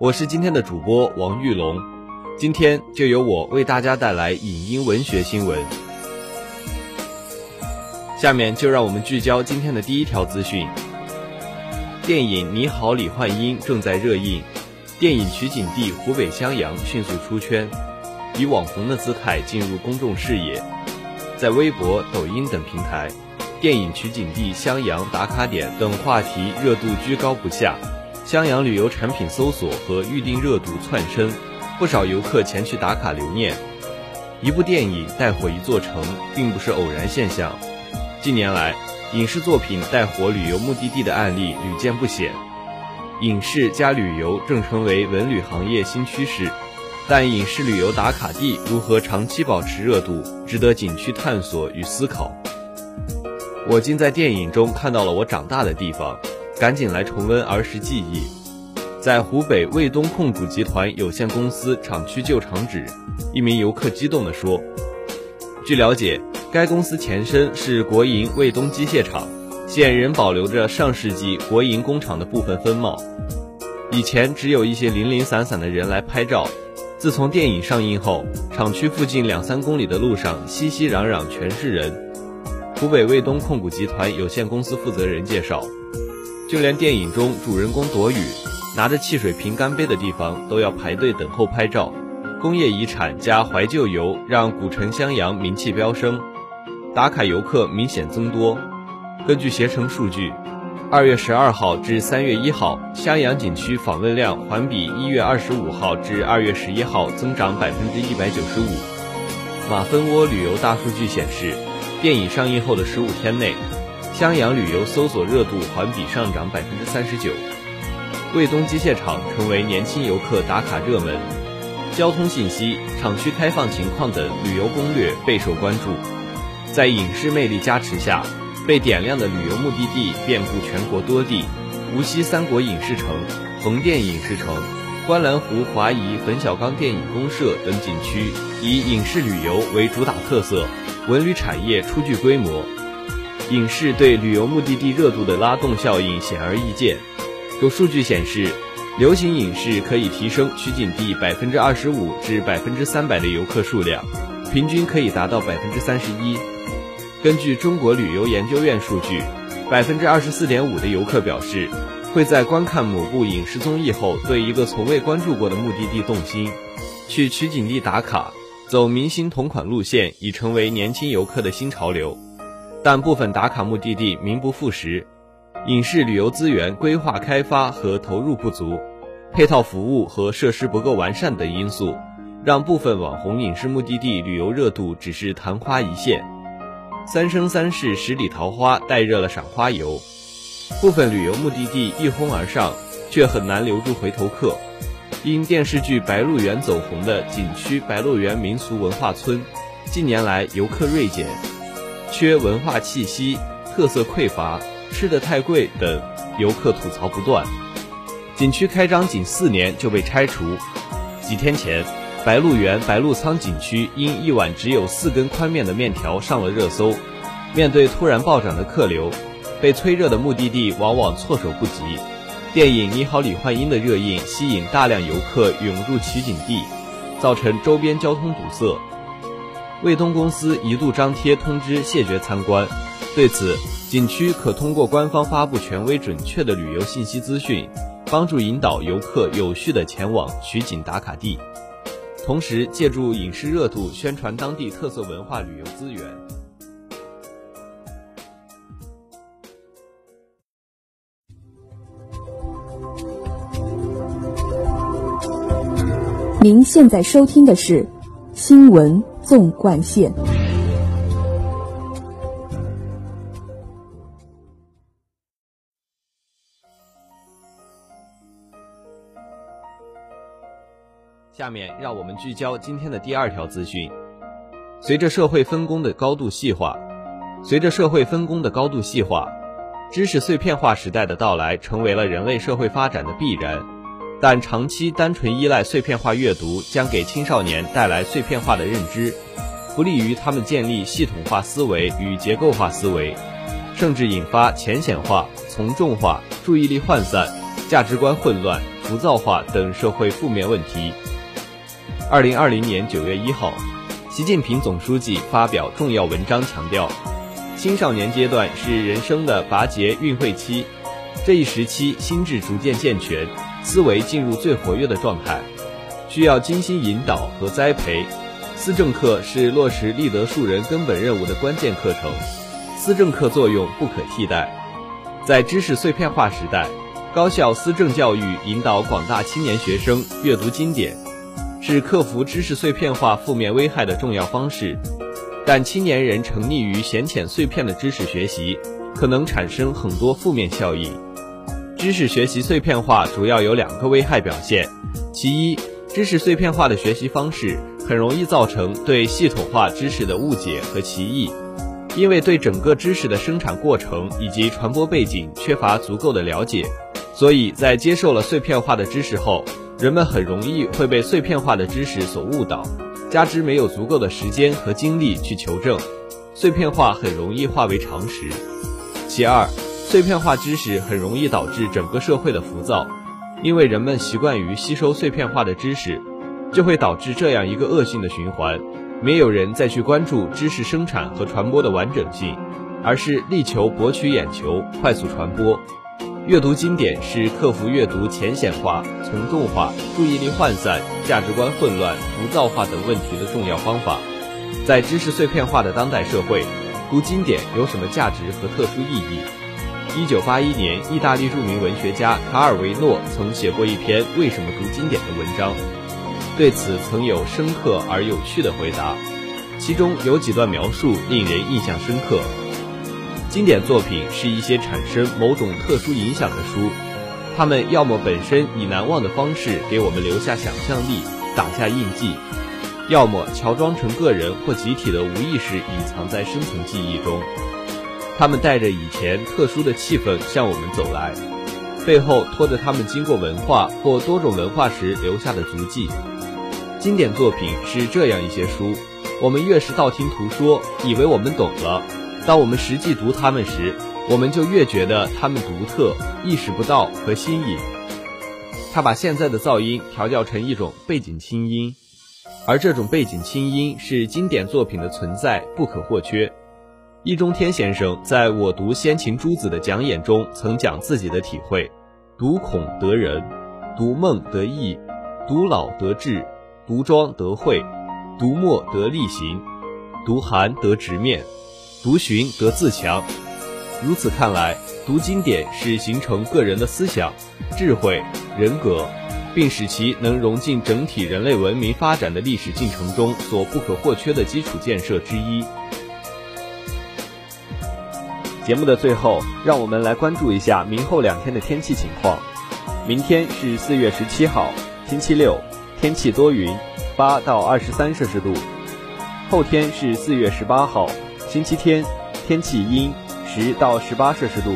我是今天的主播王玉龙，今天就由我为大家带来影音文学新闻。下面就让我们聚焦今天的第一条资讯：电影《你好，李焕英》正在热映，电影取景地湖北襄阳迅速出圈，以网红的姿态进入公众视野。在微博、抖音等平台，电影取景地襄阳打卡点等话题热度居高不下，襄阳旅游产品搜索和预订热度窜升，不少游客前去打卡留念。一部电影带火一座城，并不是偶然现象。近年来，影视作品带火旅游目的地的案例屡见不鲜，影视加旅游正成为文旅行业新趋势。但影视旅游打卡地如何长期保持热度，值得景区探索与思考。我竟在电影中看到了我长大的地方，赶紧来重温儿时记忆。在湖北卫东控股集团有限公司厂区旧厂址，一名游客激动地说：“据了解，该公司前身是国营卫东机械厂，现仍保留着上世纪国营工厂的部分风貌。以前只有一些零零散散的人来拍照。”自从电影上映后，厂区附近两三公里的路上熙熙攘攘，全是人。湖北卫东控股集团有限公司负责人介绍，就连电影中主人公躲雨拿着汽水瓶干杯的地方，都要排队等候拍照。工业遗产加怀旧游让古城襄阳名气飙升，打卡游客明显增多。根据携程数据。二月十二号至三月一号，襄阳景区访问量环比一月二十五号至二月十一号增长百分之一百九十五。马蜂窝旅游大数据显示，电影上映后的十五天内，襄阳旅游搜索热度环比上涨百分之三十九。卫东机械厂成为年轻游客打卡热门，交通信息、厂区开放情况等旅游攻略备受关注。在影视魅力加持下。被点亮的旅游目的地遍布全国多地，无锡三国影视城、横店影视城、观澜湖华谊冯小刚电影公社等景区，以影视旅游为主打特色，文旅产业初具规模。影视对旅游目的地热度的拉动效应显而易见。有数据显示，流行影视可以提升取景地百分之二十五至百分之三百的游客数量，平均可以达到百分之三十一。根据中国旅游研究院数据，百分之二十四点五的游客表示，会在观看某部影视综艺后，对一个从未关注过的目的地动心，去取景地打卡，走明星同款路线已成为年轻游客的新潮流。但部分打卡目的地名不副实，影视旅游资源规划开发和投入不足，配套服务和设施不够完善等因素，让部分网红影视目的地旅游热度只是昙花一现。三生三世十里桃花带热了赏花游，部分旅游目的地一哄而上，却很难留住回头客。因电视剧《白鹿原》走红的景区白鹿原民俗文化村，近年来游客锐减，缺文化气息，特色匮乏，吃的太贵等游客吐槽不断。景区开张仅四年就被拆除。几天前。白鹿原白鹿仓景区因一碗只有四根宽面的面条上了热搜。面对突然暴涨的客流，被催热的目的地往往措手不及。电影《你好，李焕英》的热映吸引大量游客涌入取景地，造成周边交通堵塞。卫东公司一度张贴通知谢绝参观。对此，景区可通过官方发布权威准确的旅游信息资讯，帮助引导游客有序的前往取景打卡地。同时，借助影视热度宣传当地特色文化旅游资源。您现在收听的是《新闻纵贯线》。下面让我们聚焦今天的第二条资讯。随着社会分工的高度细化，随着社会分工的高度细化，知识碎片化时代的到来成为了人类社会发展的必然。但长期单纯依赖碎片化阅读，将给青少年带来碎片化的认知，不利于他们建立系统化思维与结构化思维，甚至引发浅显化、从众化、注意力涣散、价值观混乱、浮躁化等社会负面问题。二零二零年九月一号，习近平总书记发表重要文章，强调，青少年阶段是人生的拔节运会期，这一时期心智逐渐健全，思维进入最活跃的状态，需要精心引导和栽培。思政课是落实立德树人根本任务的关键课程，思政课作用不可替代。在知识碎片化时代，高校思政教育引导广大青年学生阅读经典。是克服知识碎片化负面危害的重要方式，但青年人沉溺于浅浅碎片的知识学习，可能产生很多负面效应。知识学习碎片化主要有两个危害表现：其一，知识碎片化的学习方式很容易造成对系统化知识的误解和歧义，因为对整个知识的生产过程以及传播背景缺乏足够的了解，所以在接受了碎片化的知识后。人们很容易会被碎片化的知识所误导，加之没有足够的时间和精力去求证，碎片化很容易化为常识。其二，碎片化知识很容易导致整个社会的浮躁，因为人们习惯于吸收碎片化的知识，就会导致这样一个恶性的循环：没有人再去关注知识生产和传播的完整性，而是力求博取眼球、快速传播。阅读经典是克服阅读浅显化、从众化、注意力涣散、价值观混乱、浮躁化等问题的重要方法。在知识碎片化的当代社会，读经典有什么价值和特殊意义？一九八一年，意大利著名文学家卡尔维诺曾写过一篇“为什么读经典”的文章，对此曾有深刻而有趣的回答，其中有几段描述令人印象深刻。经典作品是一些产生某种特殊影响的书，它们要么本身以难忘的方式给我们留下想象力、打下印记，要么乔装成个人或集体的无意识隐藏在深层记忆中。他们带着以前特殊的气氛向我们走来，背后拖着他们经过文化或多种文化时留下的足迹。经典作品是这样一些书，我们越是道听途说，以为我们懂了。当我们实际读它们时，我们就越觉得它们独特、意识不到和新颖。他把现在的噪音调教成一种背景清音，而这种背景清音是经典作品的存在不可或缺。易中天先生在我读先秦诸子的讲演中曾讲自己的体会：读孔得仁，读孟得义，读老得智，读庄得慧，读墨得力行，读韩得直面。读寻得自强，如此看来，读经典是形成个人的思想、智慧、人格，并使其能融进整体人类文明发展的历史进程中所不可或缺的基础建设之一。节目的最后，让我们来关注一下明后两天的天气情况。明天是四月十七号，星期六，天气多云，八到二十三摄氏度。后天是四月十八号。星期天，天气阴，十到十八摄氏度。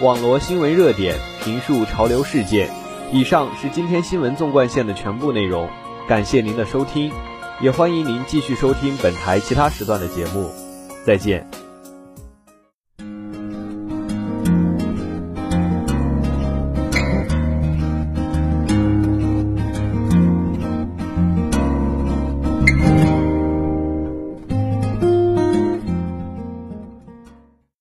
网罗新闻热点，评述潮流事件。以上是今天新闻纵贯线的全部内容，感谢您的收听，也欢迎您继续收听本台其他时段的节目。再见。